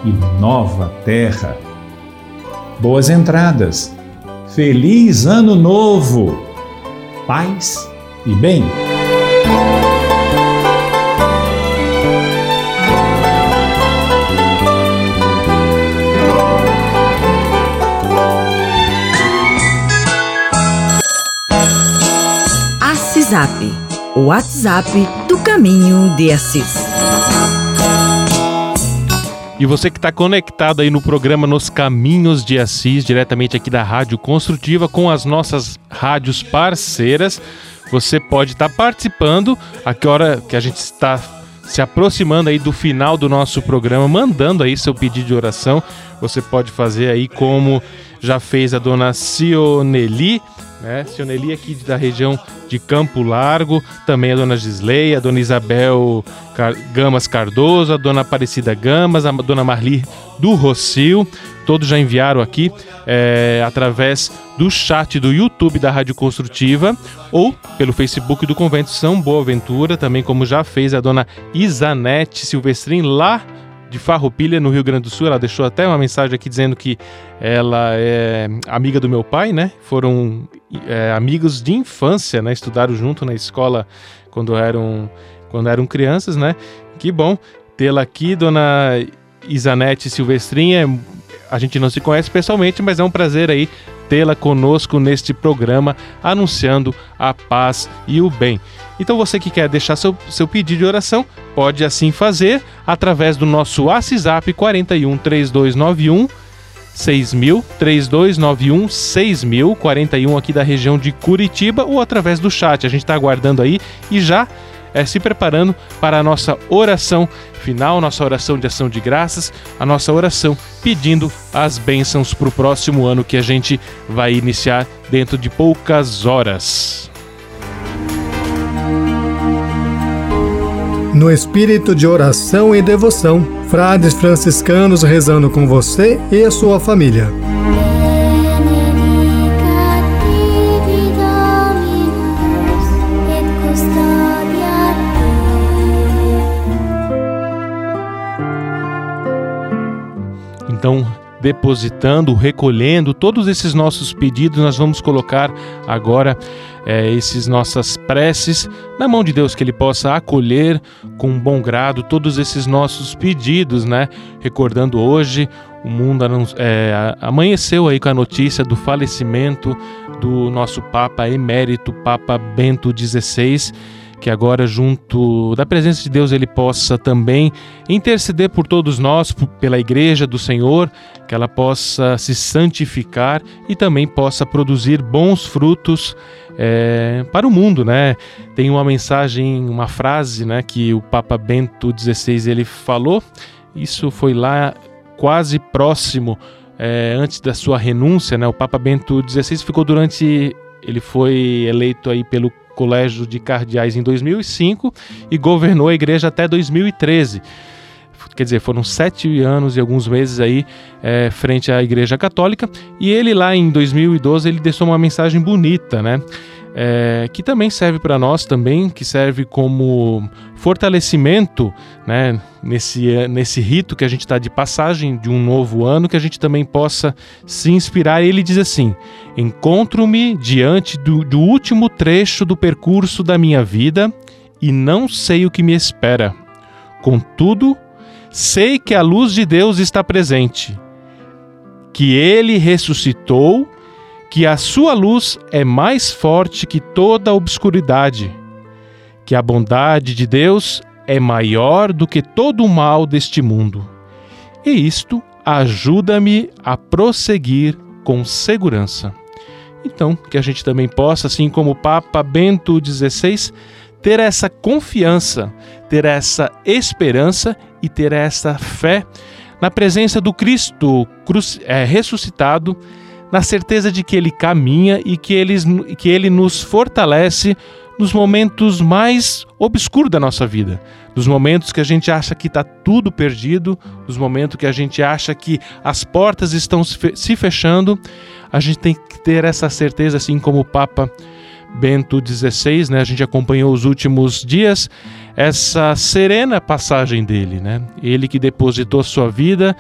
e nova terra. Boas entradas, feliz ano novo, paz e bem. O WhatsApp do Caminho de Assis. E você que está conectado aí no programa Nos Caminhos de Assis, diretamente aqui da Rádio Construtiva, com as nossas rádios parceiras, você pode estar tá participando. A que hora que a gente está se aproximando aí do final do nosso programa, mandando aí seu pedido de oração. Você pode fazer aí como já fez a dona Cioneli, né? Cioneli aqui da região de Campo Largo, também a dona Gisley, a dona Isabel Car Gamas Cardoso, a dona Aparecida Gamas, a dona Marli do Rocio, todos já enviaram aqui é, através do chat do YouTube da Rádio Construtiva ou pelo Facebook do Convento São Boaventura, também como já fez a dona Isanete Silvestrin lá de Farroupilha, no Rio Grande do Sul. Ela deixou até uma mensagem aqui dizendo que ela é amiga do meu pai, né? Foram é, amigos de infância, né? Estudaram junto na escola quando eram, quando eram crianças, né? Que bom tê-la aqui, dona Isanete Silvestrinha. A gente não se conhece pessoalmente, mas é um prazer aí tê-la conosco neste programa, anunciando a paz e o bem. Então você que quer deixar seu, seu pedido de oração, pode assim fazer através do nosso WhatsApp 41 3291 6000 3291 6000 41 aqui da região de Curitiba ou através do chat. A gente está aguardando aí e já é, se preparando para a nossa oração final, nossa oração de ação de graças, a nossa oração pedindo as bênçãos para o próximo ano que a gente vai iniciar dentro de poucas horas. No espírito de oração e devoção, frades franciscanos rezando com você e a sua família. Então, depositando, recolhendo todos esses nossos pedidos, nós vamos colocar agora é, esses nossas preces na mão de Deus, que Ele possa acolher com bom grado todos esses nossos pedidos, né? Recordando hoje, o mundo é, amanheceu aí com a notícia do falecimento do nosso Papa emérito, Papa Bento XVI que agora, junto da presença de Deus, ele possa também interceder por todos nós, pela Igreja do Senhor, que ela possa se santificar e também possa produzir bons frutos é, para o mundo, né? Tem uma mensagem, uma frase, né, que o Papa Bento XVI ele falou. Isso foi lá quase próximo é, antes da sua renúncia, né? O Papa Bento XVI ficou durante ele foi eleito aí pelo Colégio de Cardeais em 2005 e governou a igreja até 2013. Quer dizer, foram sete anos e alguns meses aí é, frente à Igreja Católica. E ele lá em 2012 ele deixou uma mensagem bonita, né? É, que também serve para nós também, que serve como fortalecimento, né, nesse, nesse rito que a gente está de passagem de um novo ano, que a gente também possa se inspirar. Ele diz assim: Encontro-me diante do, do último trecho do percurso da minha vida e não sei o que me espera. Contudo, sei que a luz de Deus está presente, que Ele ressuscitou que a sua luz é mais forte que toda a obscuridade, que a bondade de Deus é maior do que todo o mal deste mundo. E isto ajuda-me a prosseguir com segurança. Então, que a gente também possa, assim como o Papa Bento XVI, ter essa confiança, ter essa esperança e ter essa fé na presença do Cristo é, ressuscitado na certeza de que Ele caminha e que ele, que ele nos fortalece nos momentos mais obscuros da nossa vida, nos momentos que a gente acha que está tudo perdido, nos momentos que a gente acha que as portas estão se fechando, a gente tem que ter essa certeza, assim como o Papa Bento XVI, né? A gente acompanhou os últimos dias essa serena passagem dele, né? Ele que depositou sua vida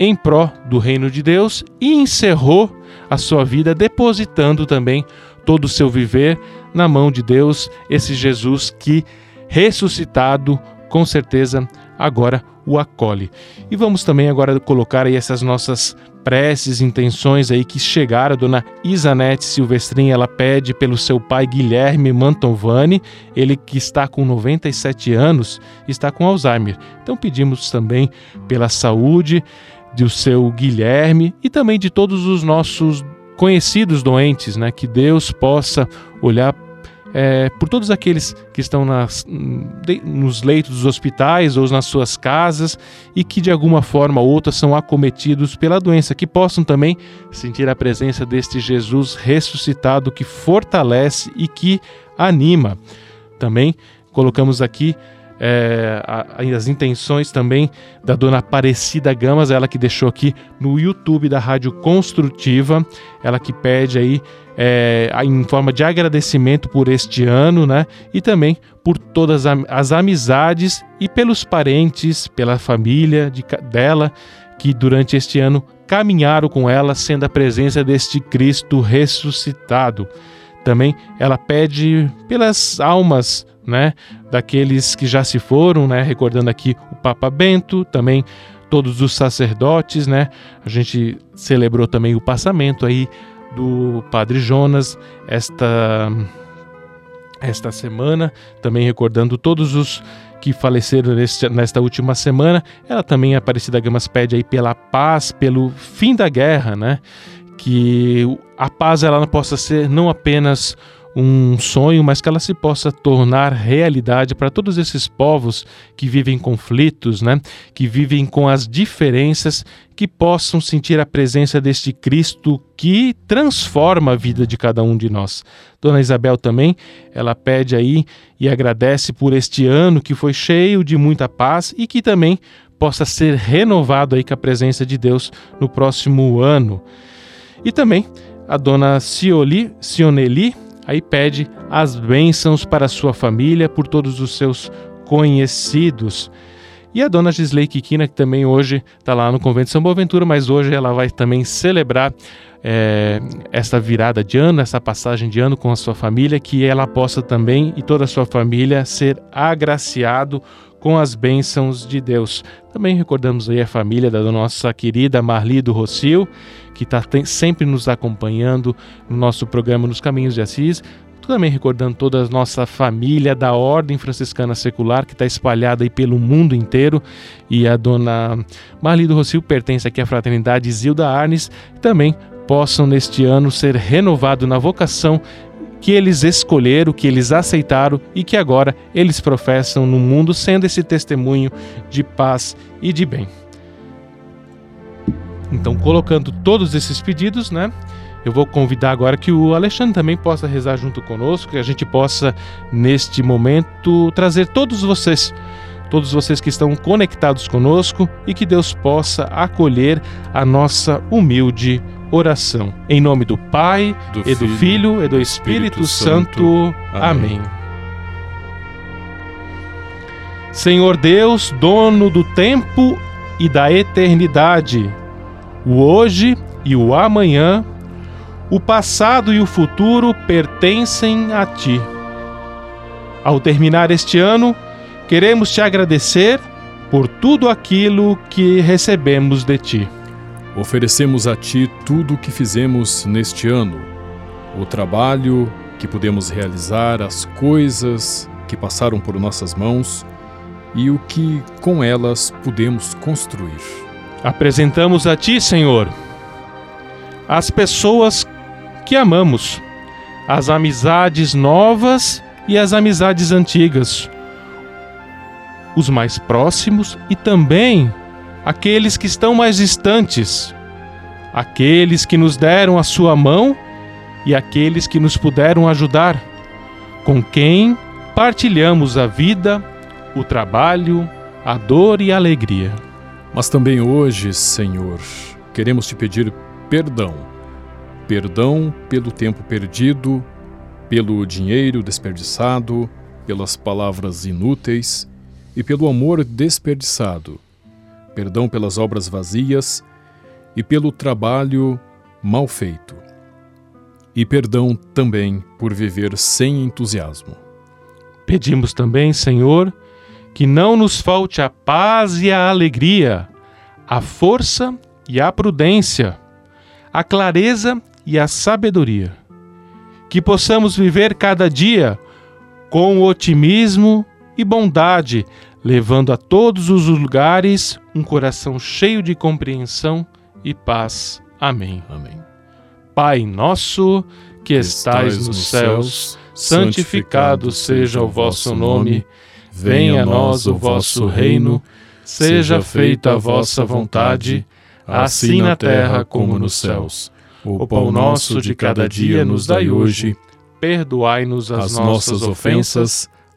em pró do reino de Deus e encerrou a sua vida depositando também todo o seu viver na mão de Deus, esse Jesus que ressuscitado com certeza agora o acolhe. E vamos também agora colocar aí essas nossas preces, intenções aí que chegaram. A dona Isanete Silvestrin, ela pede pelo seu pai Guilherme Mantovani, ele que está com 97 anos, está com Alzheimer. Então pedimos também pela saúde do seu Guilherme e também de todos os nossos conhecidos doentes, né? Que Deus possa olhar é, por todos aqueles que estão nas, nos leitos dos hospitais ou nas suas casas e que de alguma forma ou outra são acometidos pela doença, que possam também sentir a presença deste Jesus ressuscitado que fortalece e que anima. Também colocamos aqui é, as intenções também da dona Aparecida Gamas, ela que deixou aqui no YouTube da Rádio Construtiva, ela que pede aí é, em forma de agradecimento por este ano, né? E também por todas as amizades e pelos parentes, pela família de, dela que durante este ano caminharam com ela, sendo a presença deste Cristo ressuscitado. Também ela pede pelas almas né, daqueles que já se foram, né, recordando aqui o Papa Bento, também todos os sacerdotes, né? A gente celebrou também o passamento aí do Padre Jonas esta esta semana, também recordando todos os que faleceram neste, nesta última semana. Ela também, Aparecida Gamas, pede aí pela paz, pelo fim da guerra, né? Que a paz ela possa ser não apenas um sonho, mas que ela se possa tornar realidade para todos esses povos que vivem conflitos, né? que vivem com as diferenças, que possam sentir a presença deste Cristo que transforma a vida de cada um de nós. Dona Isabel também, ela pede aí e agradece por este ano que foi cheio de muita paz e que também possa ser renovado aí com a presença de Deus no próximo ano. E também a dona Cioli, Sioneli, Aí pede as bênçãos para sua família, por todos os seus conhecidos. E a dona Gisley Kikina, que também hoje está lá no convento de São Boaventura, mas hoje ela vai também celebrar é, essa virada de ano, essa passagem de ano com a sua família, que ela possa também e toda a sua família ser agraciado com as bênçãos de Deus. Também recordamos aí a família da nossa querida Marli do Rocio, que está sempre nos acompanhando no nosso programa Nos Caminhos de Assis. Também recordando toda a nossa família da Ordem Franciscana Secular, que está espalhada aí pelo mundo inteiro. E a dona Marli do Rocio pertence aqui à Fraternidade Zilda Arnes. Também possam neste ano ser renovado na vocação que eles escolheram, que eles aceitaram e que agora eles professam no mundo, sendo esse testemunho de paz e de bem. Então, colocando todos esses pedidos, né? Eu vou convidar agora que o Alexandre também possa rezar junto conosco, que a gente possa, neste momento, trazer todos vocês, todos vocês que estão conectados conosco e que Deus possa acolher a nossa humilde oração. Em nome do Pai, do e do Filho, e do Espírito, Espírito Santo. Santo. Amém. Senhor Deus, dono do tempo e da eternidade, o hoje e o amanhã, o passado e o futuro pertencem a Ti. Ao terminar este ano, queremos te agradecer por tudo aquilo que recebemos de Ti. Oferecemos a Ti tudo o que fizemos neste ano, o trabalho que pudemos realizar, as coisas que passaram por nossas mãos e o que com elas pudemos construir. Apresentamos a Ti, Senhor, as pessoas que amamos, as amizades novas e as amizades antigas, os mais próximos e também aqueles que estão mais distantes, aqueles que nos deram a sua mão e aqueles que nos puderam ajudar, com quem partilhamos a vida, o trabalho, a dor e a alegria. Mas também hoje, Senhor, queremos te pedir perdão. Perdão pelo tempo perdido, pelo dinheiro desperdiçado, pelas palavras inúteis e pelo amor desperdiçado perdão pelas obras vazias e pelo trabalho mal feito. E perdão também por viver sem entusiasmo. Pedimos também, Senhor, que não nos falte a paz e a alegria, a força e a prudência, a clareza e a sabedoria. Que possamos viver cada dia com otimismo e bondade, levando a todos os lugares um coração cheio de compreensão e paz. Amém. Amém. Pai nosso, que estais nos céus, santificado seja o vosso nome. Venha a nós o vosso reino. Seja feita a vossa vontade, assim na terra como nos céus. O pão nosso de cada dia nos dai hoje. Perdoai-nos as nossas ofensas,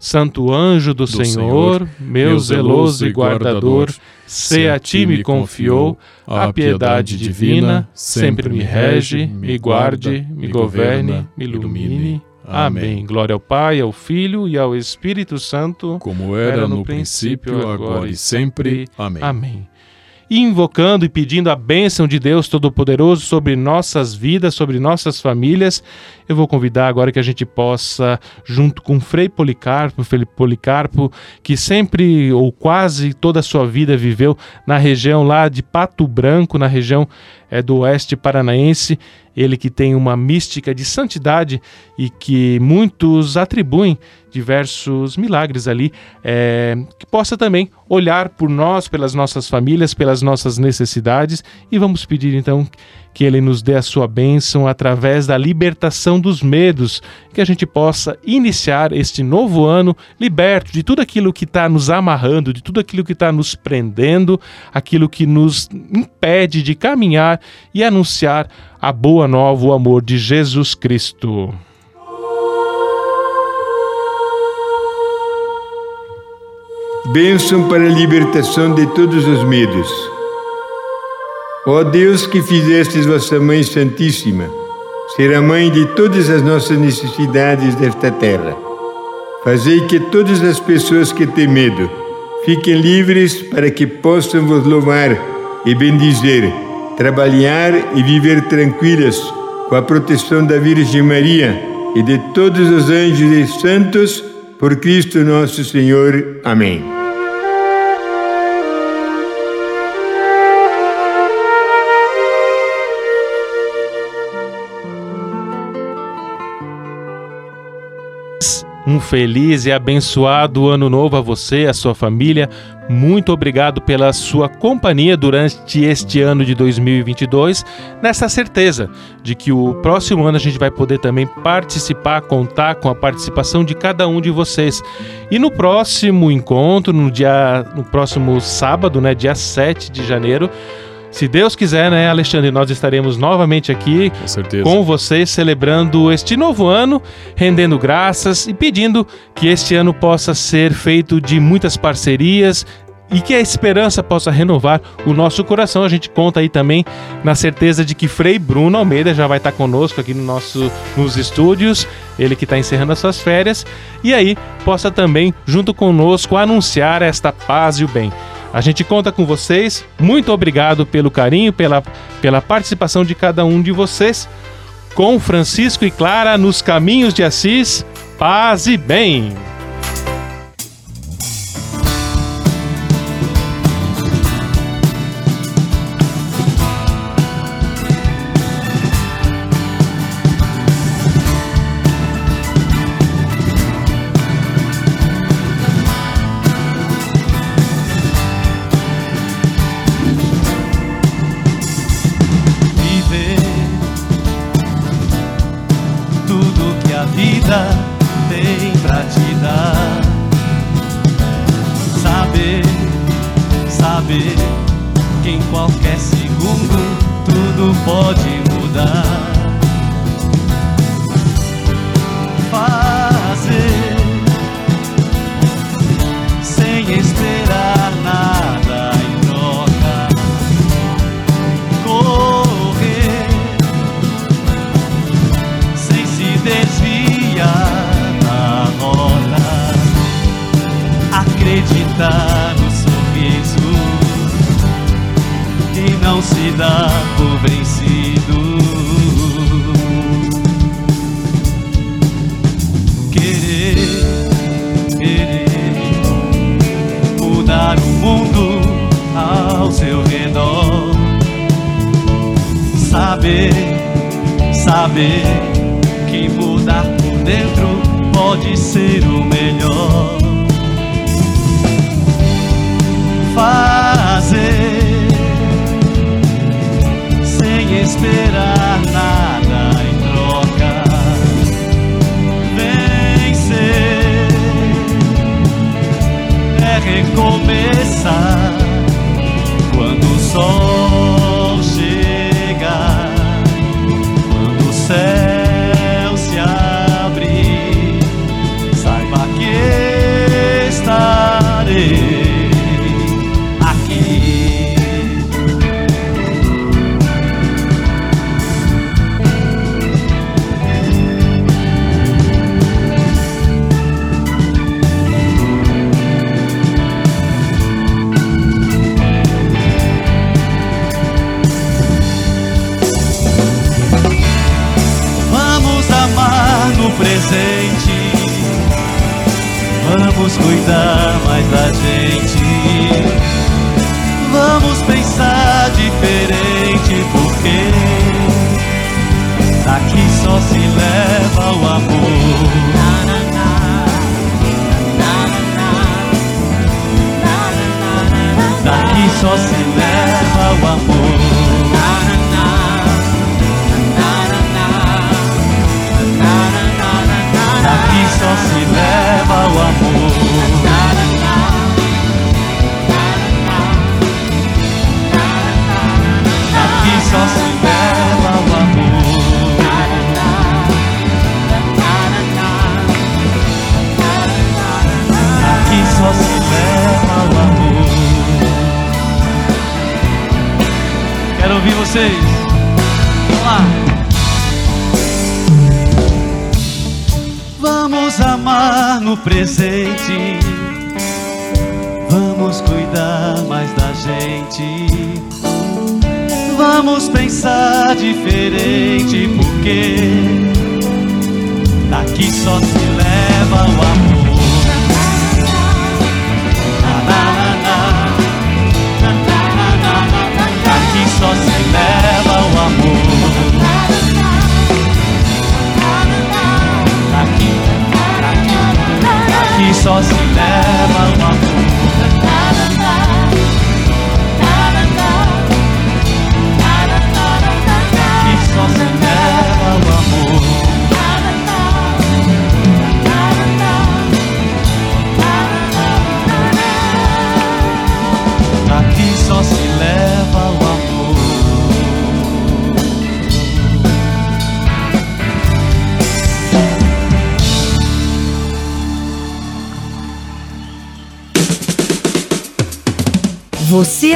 Santo anjo do, Senhor, meu zeloso e guardador, se a ti me confiou a piedade divina, sempre me rege, me guarde, me governe, me ilumine. Amém. Glória ao Pai, ao Filho e ao Espírito Santo, como era no princípio, agora e sempre. Amém. Amém. Invocando e pedindo a bênção de Deus Todo-Poderoso sobre nossas vidas, sobre nossas famílias, eu vou convidar agora que a gente possa, junto com Frei Policarpo, Felipe Policarpo, que sempre ou quase toda a sua vida viveu na região lá de Pato Branco, na região é, do oeste paranaense, ele que tem uma mística de santidade e que muitos atribuem diversos milagres ali, é, que possa também olhar por nós, pelas nossas famílias, pelas nossas necessidades. E vamos pedir então que ele nos dê a sua bênção através da libertação dos medos, que a gente possa iniciar este novo ano liberto de tudo aquilo que está nos amarrando, de tudo aquilo que está nos prendendo, aquilo que nos impede de caminhar e anunciar a boa nova, o amor de Jesus Cristo. Bênção para a libertação de todos os medos. Ó Deus que fizestes vossa Mãe Santíssima ser a mãe de todas as nossas necessidades desta terra, fazei que todas as pessoas que têm medo fiquem livres para que possam vos louvar e bendizer, trabalhar e viver tranquilas com a proteção da Virgem Maria e de todos os anjos e santos, por Cristo nosso Senhor. Amém. Um feliz e abençoado ano novo a você, a sua família. Muito obrigado pela sua companhia durante este ano de 2022, nessa certeza de que o próximo ano a gente vai poder também participar, contar com a participação de cada um de vocês. E no próximo encontro, no dia no próximo sábado, né, dia 7 de janeiro, se Deus quiser, né, Alexandre, nós estaremos novamente aqui com, com vocês, celebrando este novo ano, rendendo graças e pedindo que este ano possa ser feito de muitas parcerias, e que a esperança possa renovar o nosso coração. A gente conta aí também na certeza de que Frei Bruno Almeida já vai estar conosco aqui no nosso, nos estúdios, ele que está encerrando as suas férias, e aí possa também, junto conosco, anunciar esta paz e o bem. A gente conta com vocês. Muito obrigado pelo carinho, pela, pela participação de cada um de vocês. Com Francisco e Clara nos caminhos de Assis, paz e bem. Acredita no sorriso e não se dá por vencido. Querer, querer mudar o mundo ao seu redor, saber, saber que mudar por dentro pode ser o melhor. Esperar nada em troca. Vencer é recomeçar cuidar mais da gente. Vamos pensar diferente, porque daqui só se leva o amor. Daqui só se leva o amor.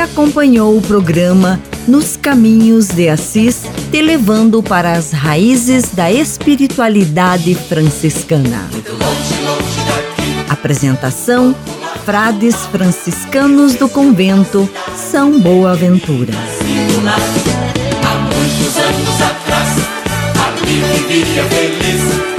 Acompanhou o programa Nos Caminhos de Assis, te levando para as raízes da espiritualidade franciscana. Apresentação: Frades franciscanos do convento São Boaventura. Há muitos anos atrás, ali vivia feliz